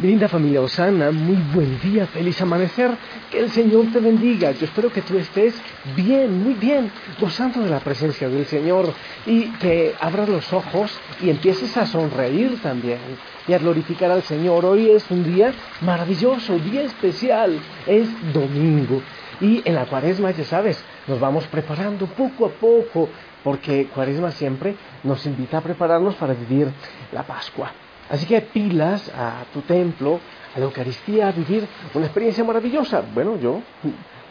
Linda familia Osana, muy buen día, feliz amanecer, que el Señor te bendiga. Yo espero que tú estés bien, muy bien, gozando de la presencia del Señor y que abras los ojos y empieces a sonreír también y a glorificar al Señor. Hoy es un día maravilloso, día especial, es domingo. Y en la cuaresma, ya sabes, nos vamos preparando poco a poco, porque cuaresma siempre nos invita a prepararnos para vivir la Pascua. Así que pilas a tu templo, a la Eucaristía, a vivir una experiencia maravillosa. Bueno, yo,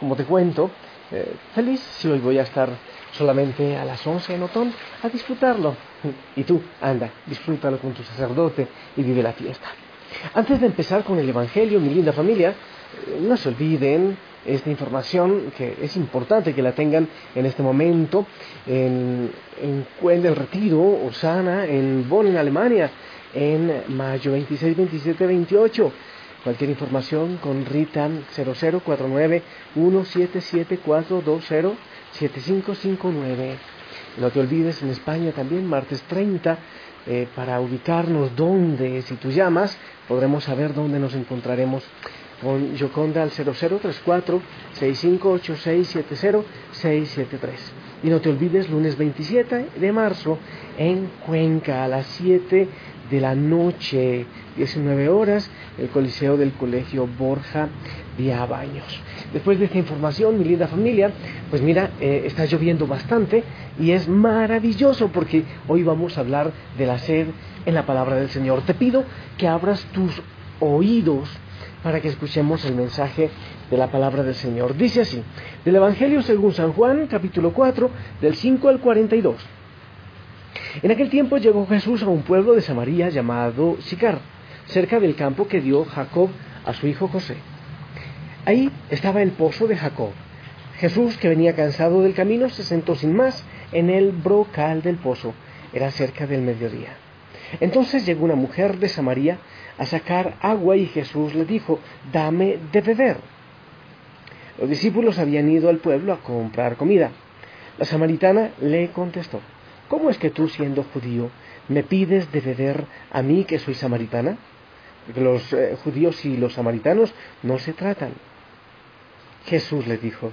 como te cuento, eh, feliz si hoy voy a estar solamente a las 11 en Otón a disfrutarlo. Y tú, anda, disfrútalo con tu sacerdote y vive la fiesta. Antes de empezar con el Evangelio, mi linda familia, eh, no se olviden esta información que es importante que la tengan en este momento en, en Cuen del Retiro, Osana, en Bonn, en Alemania en mayo 26, 27, 28. Cualquier información con Rita 0049 177420 7559. No te olvides en España también, martes 30, eh, para ubicarnos dónde, si tú llamas, podremos saber dónde nos encontraremos con Yoconda al 0034 658670 673. Y no te olvides, lunes 27 de marzo en Cuenca a las 7 de la noche, 19 horas, el Coliseo del Colegio Borja de Abaños. Después de esta información, mi linda familia, pues mira, eh, está lloviendo bastante y es maravilloso porque hoy vamos a hablar de la sed en la palabra del Señor. Te pido que abras tus oídos para que escuchemos el mensaje de la palabra del Señor. Dice así, del Evangelio según San Juan, capítulo 4, del 5 al 42. En aquel tiempo llegó Jesús a un pueblo de Samaria llamado Sicar, cerca del campo que dio Jacob a su hijo José. Ahí estaba el pozo de Jacob. Jesús, que venía cansado del camino, se sentó sin más en el brocal del pozo. Era cerca del mediodía. Entonces llegó una mujer de Samaria a sacar agua y Jesús le dijo, dame de beber. Los discípulos habían ido al pueblo a comprar comida. La samaritana le contestó, ¿cómo es que tú siendo judío me pides de beber a mí que soy samaritana? Porque los eh, judíos y los samaritanos no se tratan. Jesús le dijo,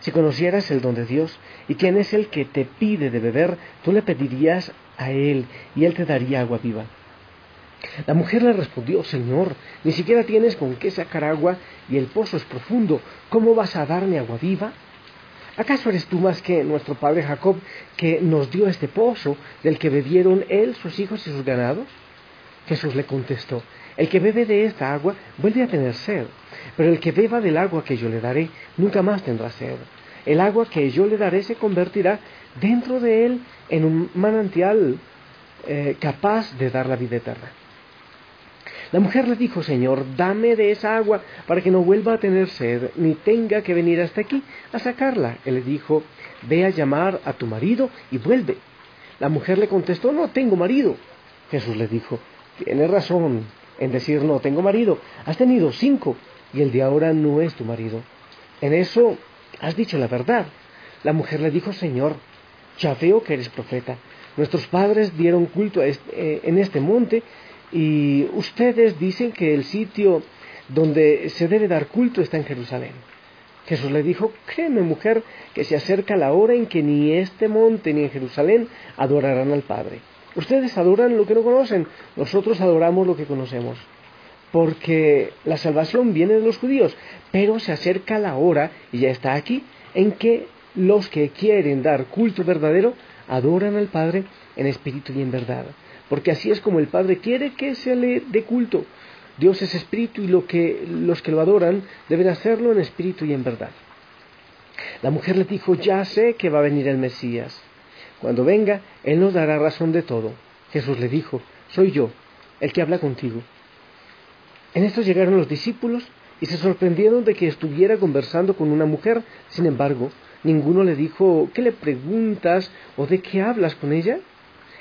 si conocieras el don de Dios y quién es el que te pide de beber, tú le pedirías a él y él te daría agua viva. La mujer le respondió, Señor, ni siquiera tienes con qué sacar agua y el pozo es profundo, ¿cómo vas a darme agua viva? ¿Acaso eres tú más que nuestro padre Jacob, que nos dio este pozo del que bebieron él, sus hijos y sus ganados? Jesús le contestó, el que bebe de esta agua vuelve a tener sed, pero el que beba del agua que yo le daré nunca más tendrá sed. El agua que yo le daré se convertirá dentro de él en un manantial eh, capaz de dar la vida eterna. La mujer le dijo, Señor, dame de esa agua para que no vuelva a tener sed, ni tenga que venir hasta aquí a sacarla. Él le dijo, ve a llamar a tu marido y vuelve. La mujer le contestó, no tengo marido. Jesús le dijo, tienes razón en decir no tengo marido, has tenido cinco y el de ahora no es tu marido. En eso has dicho la verdad. La mujer le dijo, Señor, ya veo que eres profeta. Nuestros padres dieron culto eh, en este monte y ustedes dicen que el sitio donde se debe dar culto está en Jerusalén. Jesús le dijo, créeme mujer, que se acerca la hora en que ni este monte ni en Jerusalén adorarán al Padre. Ustedes adoran lo que no conocen, nosotros adoramos lo que conocemos. Porque la salvación viene de los judíos, pero se acerca la hora, y ya está aquí, en que los que quieren dar culto verdadero adoran al Padre en espíritu y en verdad porque así es como el Padre quiere que se le dé culto. Dios es espíritu y lo que, los que lo adoran deben hacerlo en espíritu y en verdad. La mujer le dijo, ya sé que va a venir el Mesías. Cuando venga, Él nos dará razón de todo. Jesús le dijo, soy yo, el que habla contigo. En esto llegaron los discípulos y se sorprendieron de que estuviera conversando con una mujer. Sin embargo, ninguno le dijo, ¿qué le preguntas o de qué hablas con ella?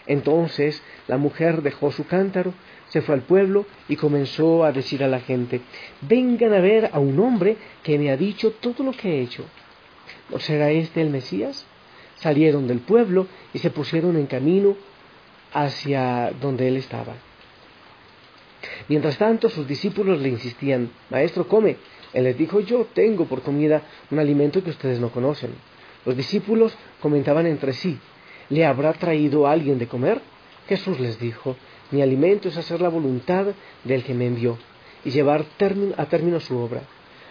Entonces la mujer dejó su cántaro, se fue al pueblo y comenzó a decir a la gente, vengan a ver a un hombre que me ha dicho todo lo que he hecho. ¿No será este el Mesías? Salieron del pueblo y se pusieron en camino hacia donde él estaba. Mientras tanto, sus discípulos le insistían, Maestro, come. Él les dijo, yo tengo por comida un alimento que ustedes no conocen. Los discípulos comentaban entre sí, ¿le habrá traído alguien de comer? Jesús les dijo, mi alimento es hacer la voluntad del que me envió y llevar a término su obra.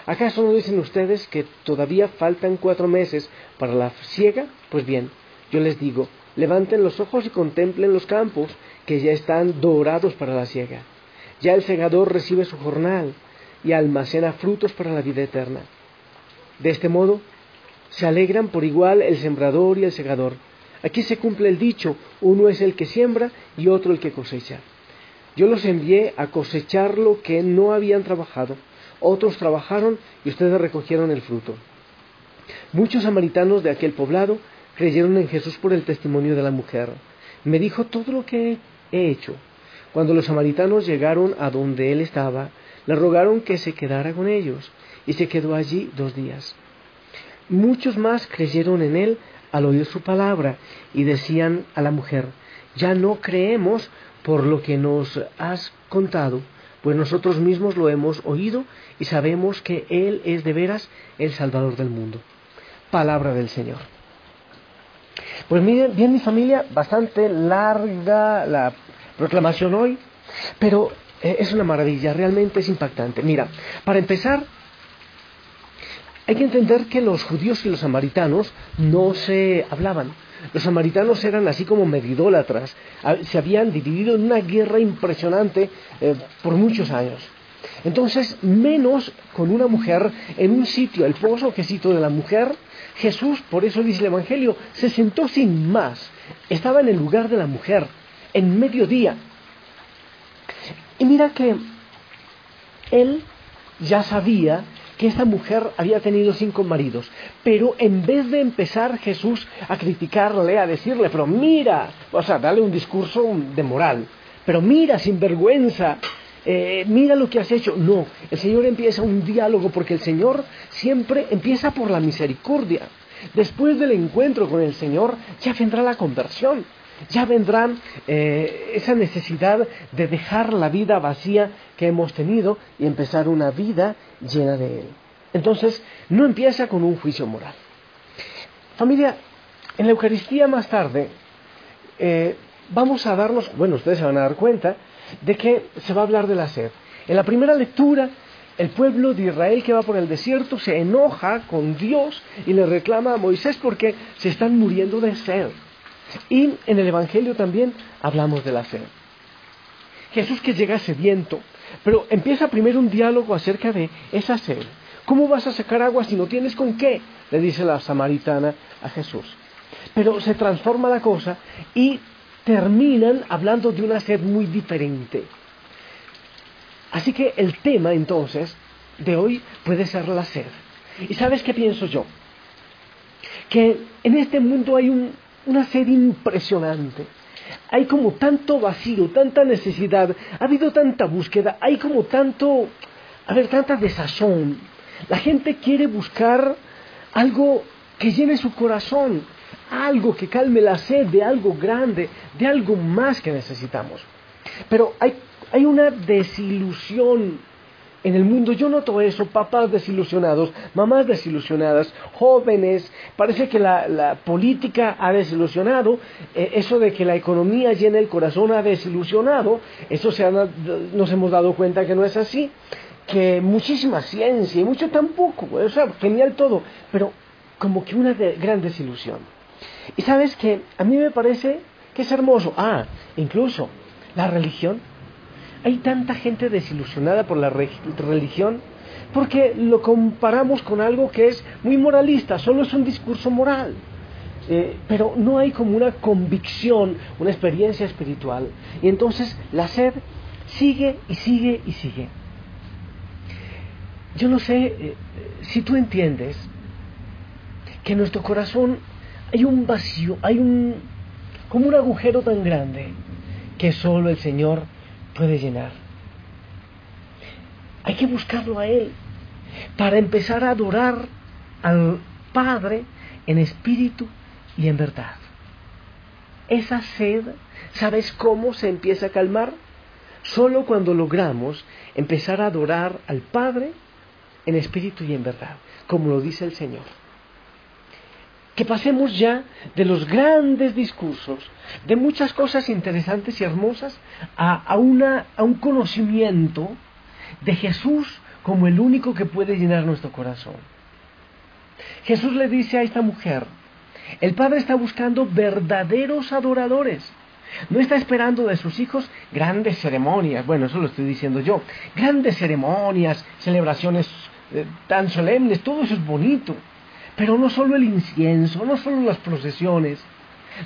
¿Acaso no dicen ustedes que todavía faltan cuatro meses para la siega? Pues bien, yo les digo, levanten los ojos y contemplen los campos que ya están dorados para la siega. Ya el segador recibe su jornal y almacena frutos para la vida eterna. De este modo, se alegran por igual el sembrador y el segador. Aquí se cumple el dicho, uno es el que siembra y otro el que cosecha. Yo los envié a cosechar lo que no habían trabajado. Otros trabajaron y ustedes recogieron el fruto. Muchos samaritanos de aquel poblado creyeron en Jesús por el testimonio de la mujer. Me dijo todo lo que he hecho. Cuando los samaritanos llegaron a donde él estaba, le rogaron que se quedara con ellos, y se quedó allí dos días. Muchos más creyeron en él al oír su palabra, y decían a la mujer, ya no creemos por lo que nos has contado, pues nosotros mismos lo hemos oído y sabemos que Él es de veras el Salvador del mundo. Palabra del Señor. Pues miren, bien mi familia, bastante larga la proclamación hoy, pero es una maravilla, realmente es impactante. Mira, para empezar, hay que entender que los judíos y los samaritanos no se hablaban. Los samaritanos eran así como medidólatras, se habían dividido en una guerra impresionante eh, por muchos años. Entonces, menos con una mujer en un sitio, el pozo que cito de la mujer, Jesús, por eso dice el Evangelio, se sentó sin más, estaba en el lugar de la mujer, en mediodía. Mira que él ya sabía que esta mujer había tenido cinco maridos, pero en vez de empezar Jesús a criticarle, a decirle, pero mira, o sea, darle un discurso de moral, pero mira, sin vergüenza, eh, mira lo que has hecho. No, el Señor empieza un diálogo porque el Señor siempre empieza por la misericordia. Después del encuentro con el Señor ya vendrá la conversión ya vendrá eh, esa necesidad de dejar la vida vacía que hemos tenido y empezar una vida llena de Él. Entonces, no empieza con un juicio moral. Familia, en la Eucaristía más tarde eh, vamos a darnos, bueno, ustedes se van a dar cuenta de que se va a hablar de la sed. En la primera lectura, el pueblo de Israel que va por el desierto se enoja con Dios y le reclama a Moisés porque se están muriendo de sed. Y en el Evangelio también hablamos de la fe. Jesús que llega sediento, pero empieza primero un diálogo acerca de esa sed. ¿Cómo vas a sacar agua si no tienes con qué? Le dice la samaritana a Jesús. Pero se transforma la cosa y terminan hablando de una sed muy diferente. Así que el tema entonces de hoy puede ser la sed. ¿Y sabes qué pienso yo? Que en este mundo hay un una sed impresionante. Hay como tanto vacío, tanta necesidad, ha habido tanta búsqueda, hay como tanto, a ver, tanta desazón. La gente quiere buscar algo que llene su corazón, algo que calme la sed de algo grande, de algo más que necesitamos. Pero hay, hay una desilusión en el mundo. Yo noto eso, papás desilusionados, mamás desilusionadas, jóvenes, parece que la, política ha desilusionado, eh, eso de que la economía llena el corazón ha desilusionado, eso se nos hemos dado cuenta que no es así, que muchísima ciencia y mucho tampoco, genial todo, pero como que una gran desilusión. Y sabes que a mí me parece que es hermoso, ah, incluso la religión hay tanta gente desilusionada por la religión porque lo comparamos con algo que es muy moralista, solo es un discurso moral. Eh, pero no hay como una convicción, una experiencia espiritual. Y entonces la sed sigue y sigue y sigue. Yo no sé eh, si tú entiendes que en nuestro corazón hay un vacío, hay un como un agujero tan grande que solo el Señor puede llenar. Hay que buscarlo a Él para empezar a adorar al Padre en espíritu y en verdad. Esa sed, ¿sabes cómo se empieza a calmar? solo cuando logramos empezar a adorar al Padre en espíritu y en verdad, como lo dice el Señor. Que pasemos ya de los grandes discursos, de muchas cosas interesantes y hermosas, a, una, a un conocimiento de Jesús como el único que puede llenar nuestro corazón. Jesús le dice a esta mujer, el Padre está buscando verdaderos adoradores. No está esperando de sus hijos grandes ceremonias, bueno, eso lo estoy diciendo yo, grandes ceremonias, celebraciones eh, tan solemnes, todo eso es bonito, pero no solo el incienso, no solo las procesiones,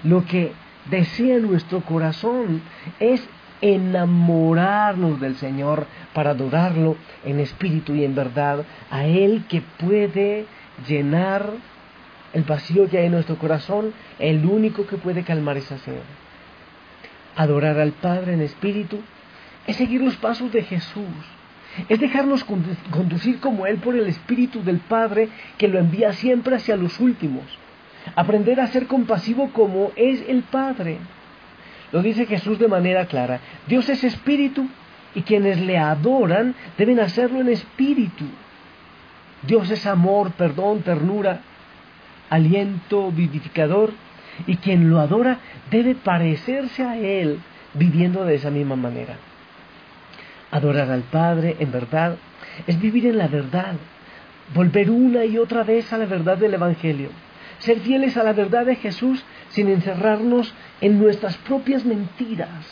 lo que desea nuestro corazón es enamorarnos del Señor para adorarlo en espíritu y en verdad, a Él que puede llenar el vacío que hay en nuestro corazón, el único que puede calmar esa sed. Adorar al Padre en espíritu es seguir los pasos de Jesús, es dejarnos conducir como Él por el Espíritu del Padre que lo envía siempre hacia los últimos. Aprender a ser compasivo como es el Padre. Lo dice Jesús de manera clara. Dios es espíritu y quienes le adoran deben hacerlo en espíritu. Dios es amor, perdón, ternura, aliento vivificador y quien lo adora debe parecerse a Él viviendo de esa misma manera. Adorar al Padre en verdad es vivir en la verdad, volver una y otra vez a la verdad del Evangelio, ser fieles a la verdad de Jesús sin encerrarnos en nuestras propias mentiras.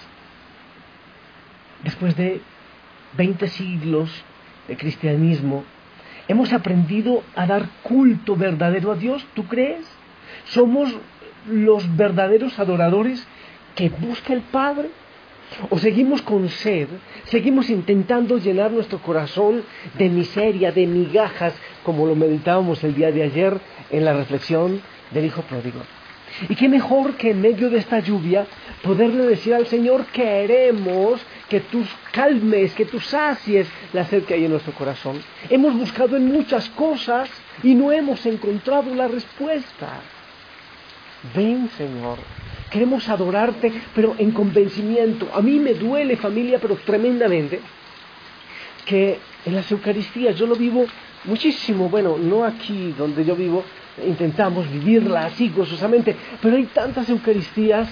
Después de 20 siglos de cristianismo, hemos aprendido a dar culto verdadero a Dios, ¿tú crees? Somos los verdaderos adoradores que busca el Padre o seguimos con sed, seguimos intentando llenar nuestro corazón de miseria, de migajas, como lo meditábamos el día de ayer en la reflexión del Hijo Pródigo. Y qué mejor que en medio de esta lluvia poderle decir al Señor, queremos que tú calmes, que tú sacies la sed que hay en nuestro corazón. Hemos buscado en muchas cosas y no hemos encontrado la respuesta. Ven, Señor, queremos adorarte, pero en convencimiento. A mí me duele familia, pero tremendamente, que en las Eucaristías yo lo vivo muchísimo, bueno, no aquí donde yo vivo, intentamos vivirla así gozosamente, pero hay tantas Eucaristías,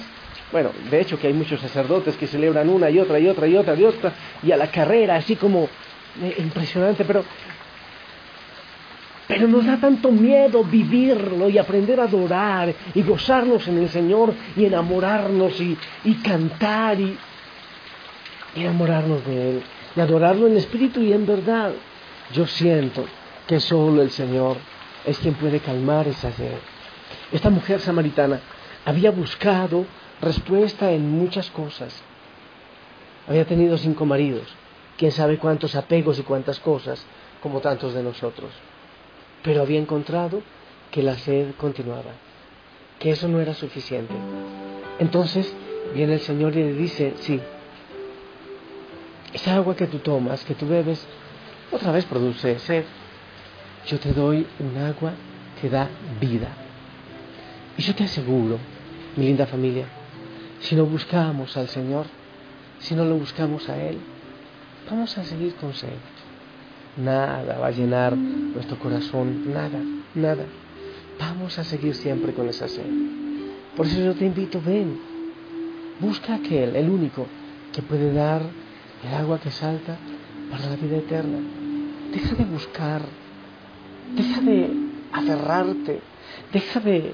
bueno, de hecho que hay muchos sacerdotes que celebran una y otra y otra y otra y otra, y a la carrera, así como eh, impresionante, pero pero nos da tanto miedo vivirlo y aprender a adorar y gozarnos en el Señor y enamorarnos y, cantar y, enamorarnos de Él y adorarlo en espíritu y en verdad. Yo siento que solo el Señor es quien puede calmar esa sed. Esta mujer samaritana había buscado respuesta en muchas cosas. Había tenido cinco maridos, quién sabe cuántos apegos y cuántas cosas, como tantos de nosotros pero había encontrado que la sed continuaba, que eso no era suficiente. Entonces viene el Señor y le dice, sí, esa agua que tú tomas, que tú bebes, otra vez produce sed. Yo te doy un agua que da vida. Y yo te aseguro, mi linda familia, si no buscamos al Señor, si no lo buscamos a Él, vamos a seguir con sed nada va a llenar nuestro corazón, nada, nada. Vamos a seguir siempre con esa sed. Por eso yo te invito, ven, busca aquel, el único, que puede dar el agua que salta para la vida eterna. Deja de buscar, deja de aferrarte, deja de,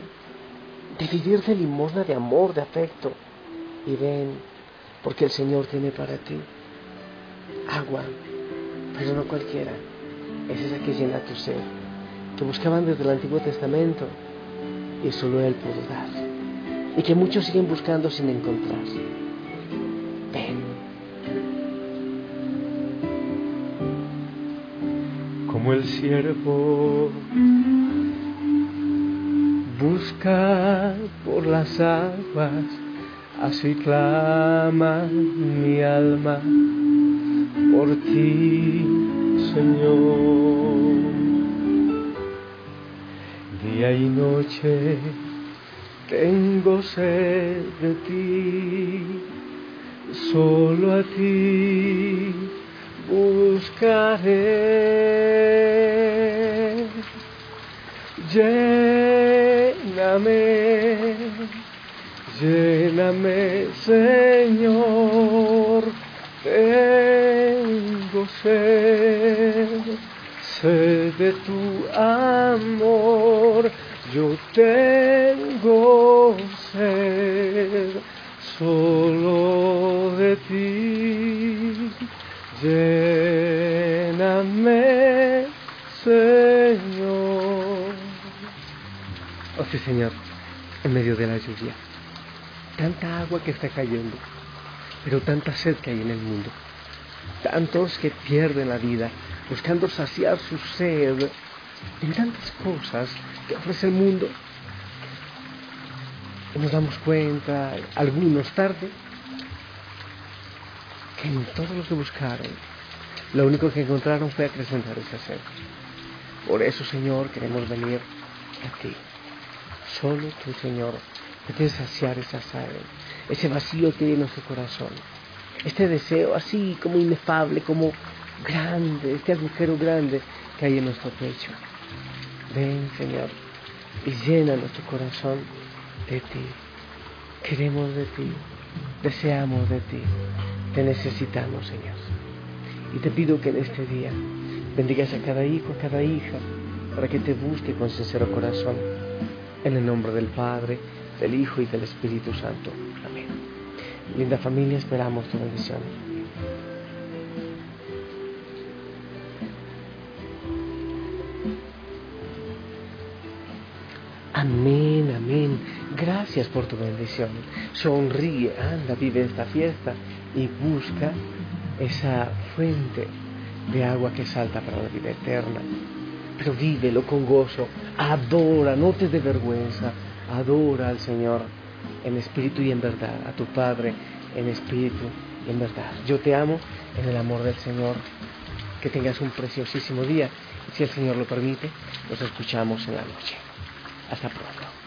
de vivir de limosna de amor, de afecto. Y ven, porque el Señor tiene para ti agua pero no cualquiera. Es esa que llena tu ser, que buscaban desde el Antiguo Testamento y solo Él pudo dar. Y que muchos siguen buscando sin encontrar. Ven. Como el siervo busca por las aguas, así clama mi alma por ti, Señor. Día y noche tengo sed de ti, solo a ti buscaré. Lléname, lléname, Señor, sed, sed de tu amor, yo tengo sed solo de ti. Lléname, Señor. Oh sí, Señor, en medio de la lluvia, tanta agua que está cayendo, pero tanta sed que hay en el mundo. Tantos que pierden la vida buscando saciar su sed en tantas cosas que ofrece el mundo. Y nos damos cuenta, algunos tarde, que en todo lo que buscaron, lo único que encontraron fue acrecentar esa sed. Por eso, Señor, queremos venir a ti. Solo tú, Señor, puedes saciar esa sed, ese vacío que hay en nuestro corazón, este deseo así como inefable, como grande, este agujero grande que hay en nuestro pecho. Ven, Señor, y llena nuestro corazón de ti. Queremos de ti, deseamos de ti, te necesitamos, Señor. Y te pido que en este día bendigas a cada hijo, a cada hija, para que te busque con sincero corazón. En el nombre del Padre, del Hijo y del Espíritu Santo. Amén. Linda familia, esperamos tu bendición. Amén, amén. Gracias por tu bendición. Sonríe, anda, vive esta fiesta y busca esa fuente de agua que salta para la vida eterna. Pero vívelo con gozo, adora, no te dé vergüenza, adora al Señor en espíritu y en verdad, a tu Padre en espíritu y en verdad. Yo te amo en el amor del Señor. Que tengas un preciosísimo día. Si el Señor lo permite, nos escuchamos en la noche. Hasta pronto.